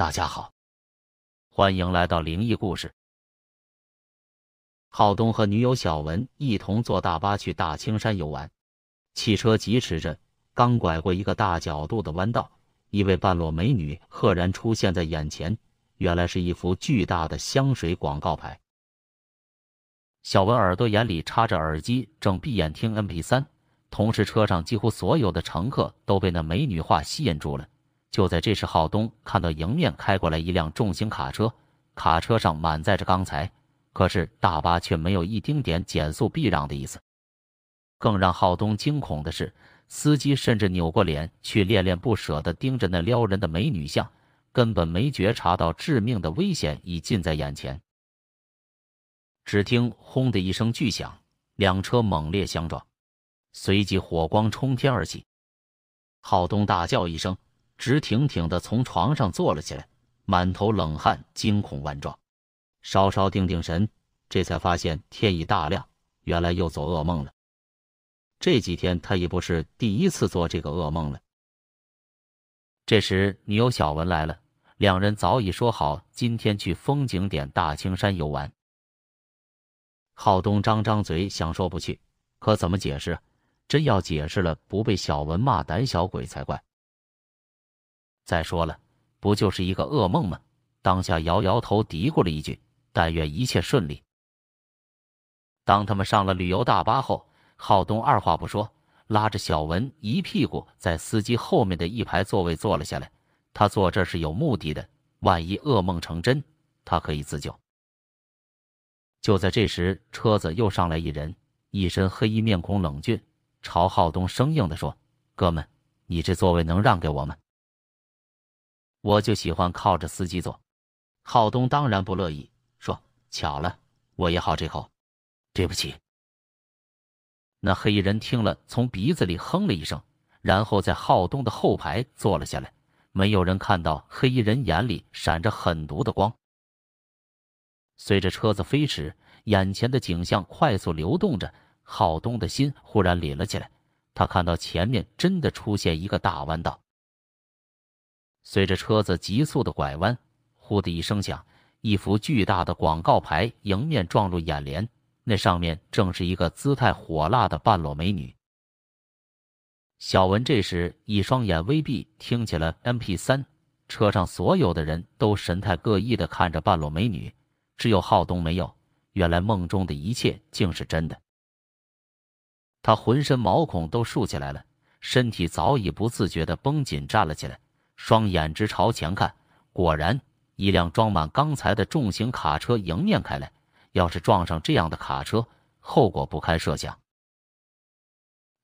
大家好，欢迎来到灵异故事。浩东和女友小文一同坐大巴去大青山游玩，汽车疾驰着，刚拐过一个大角度的弯道，一位半裸美女赫然出现在眼前，原来是一幅巨大的香水广告牌。小文耳朵眼里插着耳机，正闭眼听 MP 三，同时车上几乎所有的乘客都被那美女画吸引住了。就在这时，浩东看到迎面开过来一辆重型卡车，卡车上满载着钢材，可是大巴却没有一丁点减速避让的意思。更让浩东惊恐的是，司机甚至扭过脸去恋恋不舍地盯着那撩人的美女像，根本没觉察到致命的危险已近在眼前。只听“轰”的一声巨响，两车猛烈相撞，随即火光冲天而起。浩东大叫一声。直挺挺的从床上坐了起来，满头冷汗，惊恐万状。稍稍定定神，这才发现天已大亮，原来又做噩梦了。这几天他已不是第一次做这个噩梦了。这时，女友小文来了，两人早已说好今天去风景点大青山游玩。浩东张张嘴想说不去，可怎么解释？真要解释了，不被小文骂胆小鬼才怪。再说了，不就是一个噩梦吗？当下摇摇头，嘀咕了一句：“但愿一切顺利。”当他们上了旅游大巴后，浩东二话不说，拉着小文一屁股在司机后面的一排座位坐了下来。他坐这是有目的的，万一噩梦成真，他可以自救。就在这时，车子又上来一人，一身黑衣，面孔冷峻，朝浩东生硬的说：“哥们，你这座位能让给我吗？”我就喜欢靠着司机坐，浩东当然不乐意，说：“巧了，我也好这口，对不起。”那黑衣人听了，从鼻子里哼了一声，然后在浩东的后排坐了下来。没有人看到黑衣人眼里闪着狠毒的光。随着车子飞驰，眼前的景象快速流动着，浩东的心忽然凛了起来。他看到前面真的出现一个大弯道。随着车子急速的拐弯，呼的一声响，一幅巨大的广告牌迎面撞入眼帘。那上面正是一个姿态火辣的半裸美女。小文这时一双眼微闭，听起了 M P 三。车上所有的人都神态各异的看着半裸美女，只有浩东没有。原来梦中的一切竟是真的。他浑身毛孔都竖起来了，身体早已不自觉的绷紧站了起来。双眼直朝前看，果然，一辆装满钢材的重型卡车迎面开来。要是撞上这样的卡车，后果不堪设想。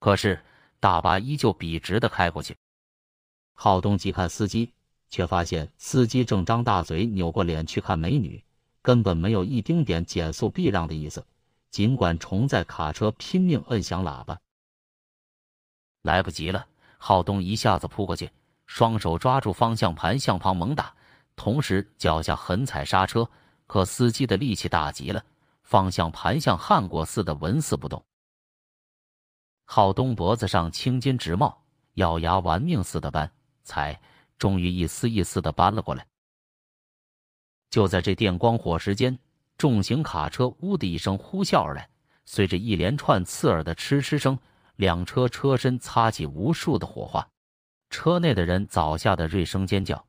可是，大巴依旧笔直的开过去。浩东急看司机，却发现司机正张大嘴，扭过脸去看美女，根本没有一丁点减速避让的意思。尽管重载卡车拼命摁响喇叭，来不及了。浩东一下子扑过去。双手抓住方向盘，向旁猛打，同时脚下狠踩刹车。可司机的力气大极了，方向盘像焊过似的纹丝不动。浩东脖子上青筋直冒，咬牙玩命似的扳，踩，终于一丝一丝的扳了过来。就在这电光火石间，重型卡车“呜”的一声呼啸而来，随着一连串刺耳的哧哧声，两车车身擦起无数的火花。车内的人早吓得锐声尖叫，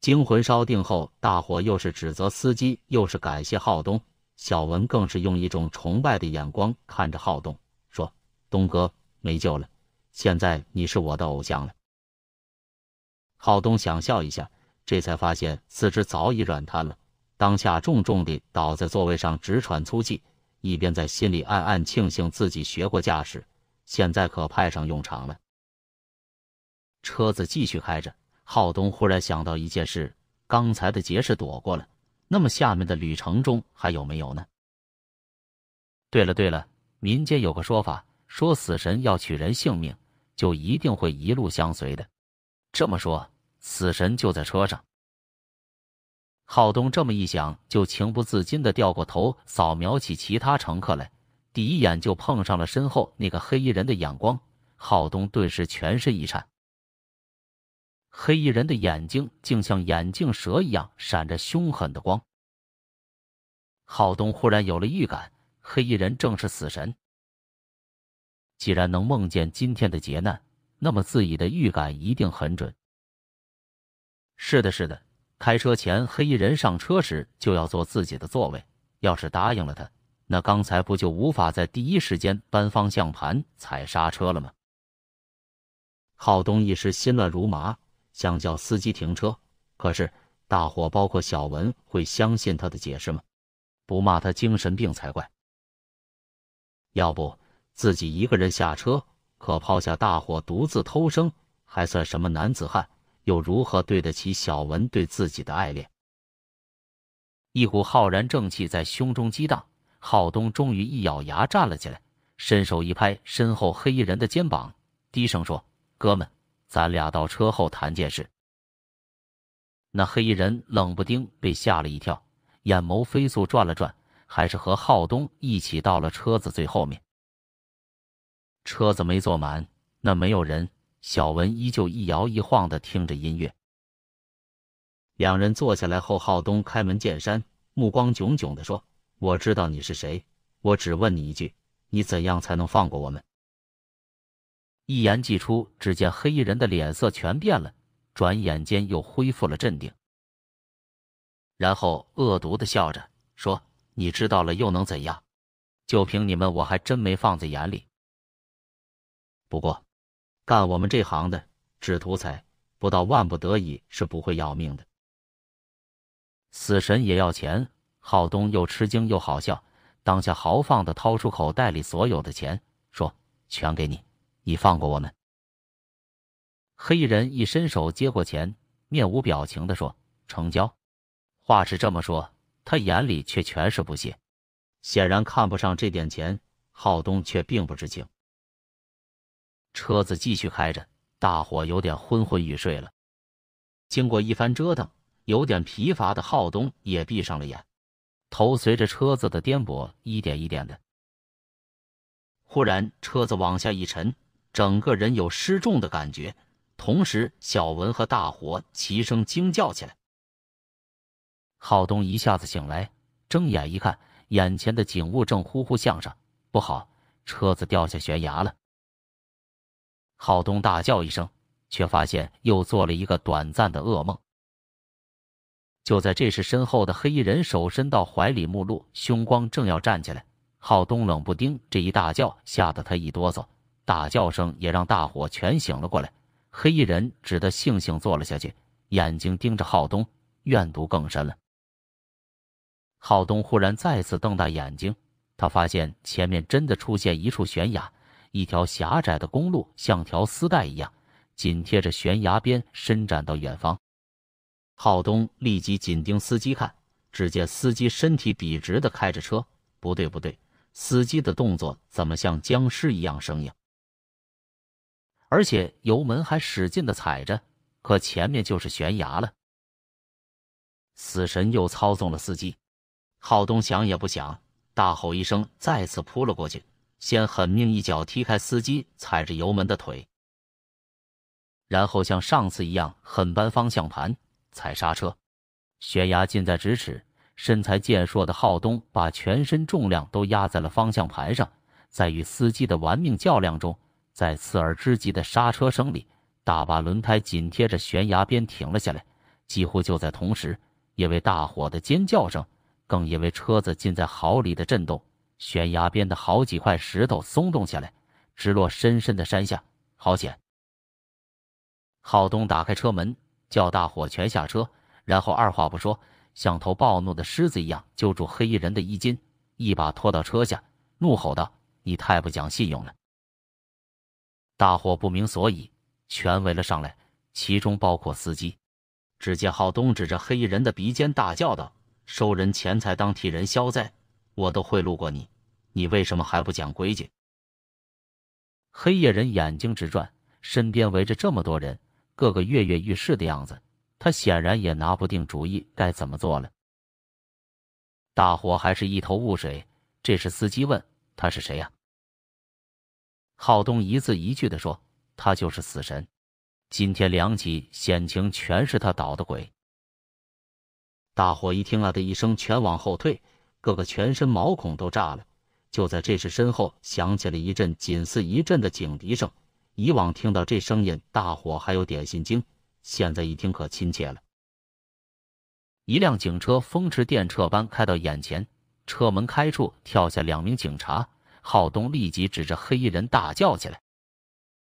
惊魂稍定后，大伙又是指责司机，又是感谢浩东。小文更是用一种崇拜的眼光看着浩东，说：“东哥没救了，现在你是我的偶像了。”浩东想笑一下，这才发现四肢早已软瘫了，当下重重地倒在座位上，直喘粗气，一边在心里暗暗庆幸自己学过驾驶，现在可派上用场了。车子继续开着，浩东忽然想到一件事：刚才的劫是躲过了，那么下面的旅程中还有没有呢？对了对了，民间有个说法，说死神要取人性命，就一定会一路相随的。这么说，死神就在车上。浩东这么一想，就情不自禁的掉过头，扫描起其他乘客来，第一眼就碰上了身后那个黑衣人的眼光，浩东顿时全身一颤。黑衣人的眼睛竟像眼镜蛇一样闪着凶狠的光。浩东忽然有了预感，黑衣人正是死神。既然能梦见今天的劫难，那么自己的预感一定很准。是的，是的。开车前，黑衣人上车时就要坐自己的座位。要是答应了他，那刚才不就无法在第一时间搬方向盘、踩刹车了吗？浩东一时心乱如麻，想叫司机停车。可是大伙，包括小文，会相信他的解释吗？不骂他精神病才怪。要不自己一个人下车，可抛下大伙独自偷生，还算什么男子汉？又如何对得起小文对自己的爱恋？一股浩然正气在胸中激荡，浩东终于一咬牙站了起来，伸手一拍身后黑衣人的肩膀，低声说：“哥们，咱俩到车后谈件事。”那黑衣人冷不丁被吓了一跳，眼眸飞速转了转，还是和浩东一起到了车子最后面。车子没坐满，那没有人。小文依旧一摇一晃的听着音乐。两人坐下来后，浩东开门见山，目光炯炯的说：“我知道你是谁，我只问你一句，你怎样才能放过我们？”一言既出，只见黑衣人的脸色全变了，转眼间又恢复了镇定，然后恶毒的笑着说：“你知道了又能怎样？就凭你们，我还真没放在眼里。不过……”干我们这行的，只图财，不到万不得已是不会要命的。死神也要钱，浩东又吃惊又好笑，当下豪放的掏出口袋里所有的钱，说：“全给你，你放过我们。”黑衣人一伸手接过钱，面无表情的说：“成交。”话是这么说，他眼里却全是不屑，显然看不上这点钱。浩东却并不知情。车子继续开着，大伙有点昏昏欲睡了。经过一番折腾，有点疲乏的浩东也闭上了眼，头随着车子的颠簸一点一点的。忽然，车子往下一沉，整个人有失重的感觉。同时，小文和大伙齐声惊叫起来。浩东一下子醒来，睁眼一看，眼前的景物正呼呼向上，不好，车子掉下悬崖了。浩东大叫一声，却发现又做了一个短暂的噩梦。就在这时，身后的黑衣人手伸到怀里，目录凶光，正要站起来。浩东冷不丁这一大叫，吓得他一哆嗦，大叫声也让大伙全醒了过来。黑衣人只得悻悻坐了下去，眼睛盯着浩东，怨毒更深了。浩东忽然再次瞪大眼睛，他发现前面真的出现一处悬崖。一条狭窄的公路像条丝带一样，紧贴着悬崖边伸展到远方。浩东立即紧盯司机看，只见司机身体笔直的开着车。不对，不对，司机的动作怎么像僵尸一样生硬？而且油门还使劲的踩着，可前面就是悬崖了。死神又操纵了司机。浩东想也不想，大吼一声，再次扑了过去。先狠命一脚踢开司机踩着油门的腿，然后像上次一样狠扳方向盘、踩刹车。悬崖近在咫尺，身材健硕的浩东把全身重量都压在了方向盘上，在与司机的玩命较量中，在刺耳之极的刹车声里，大把轮胎紧贴着悬崖边停了下来。几乎就在同时，因为大伙的尖叫声，更因为车子近在毫里的震动。悬崖边的好几块石头松动下来，直落深深的山下，好险！浩东打开车门，叫大伙全下车，然后二话不说，像头暴怒的狮子一样揪住黑衣人的衣襟，一把拖到车下，怒吼道：“你太不讲信用了！”大伙不明所以，全围了上来，其中包括司机。只见浩东指着黑衣人的鼻尖大叫道：“收人钱财当替人消灾！”我都贿赂过你，你为什么还不讲规矩？黑夜人眼睛直转，身边围着这么多人，个个跃跃欲试的样子，他显然也拿不定主意该怎么做了。大伙还是一头雾水。这时司机问：“他是谁呀？”浩东一字一句的说：“他就是死神。”今天两起险情全是他捣的鬼。大伙一听啊的一声，全往后退，个个全身毛孔都炸了。就在这时，身后响起了一阵紧似一阵的警笛声。以往听到这声音，大伙还有点心惊，现在一听可亲切了。一辆警车风驰电掣般开到眼前，车门开处跳下两名警察。浩东立即指着黑衣人大叫起来：“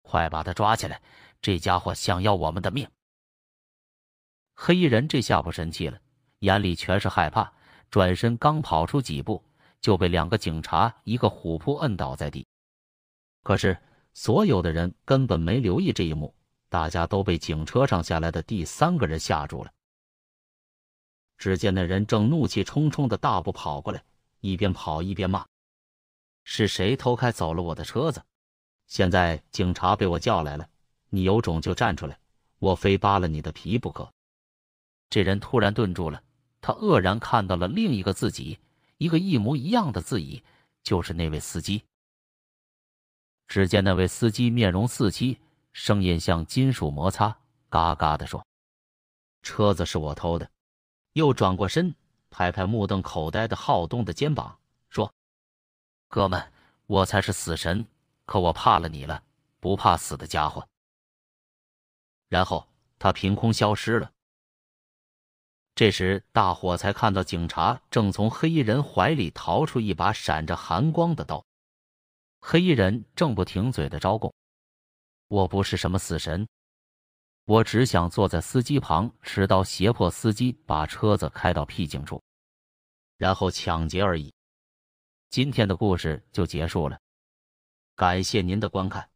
快把他抓起来！这家伙想要我们的命！”黑衣人这下不神气了，眼里全是害怕，转身刚跑出几步，就被两个警察一个虎扑摁倒在地。可是所有的人根本没留意这一幕，大家都被警车上下来的第三个人吓住了。只见那人正怒气冲冲的大步跑过来，一边跑一边骂。是谁偷开走了我的车子？现在警察被我叫来了，你有种就站出来，我非扒了你的皮不可！这人突然顿住了，他愕然看到了另一个自己，一个一模一样的自己，就是那位司机。只见那位司机面容似漆，声音像金属摩擦，嘎嘎的说：“车子是我偷的。”又转过身，拍拍目瞪口呆的浩东的肩膀。哥们，我才是死神，可我怕了你了，不怕死的家伙。然后他凭空消失了。这时，大伙才看到警察正从黑衣人怀里掏出一把闪着寒光的刀。黑衣人正不停嘴的招供：“我不是什么死神，我只想坐在司机旁，持刀胁迫司机把车子开到僻静处，然后抢劫而已。”今天的故事就结束了，感谢您的观看。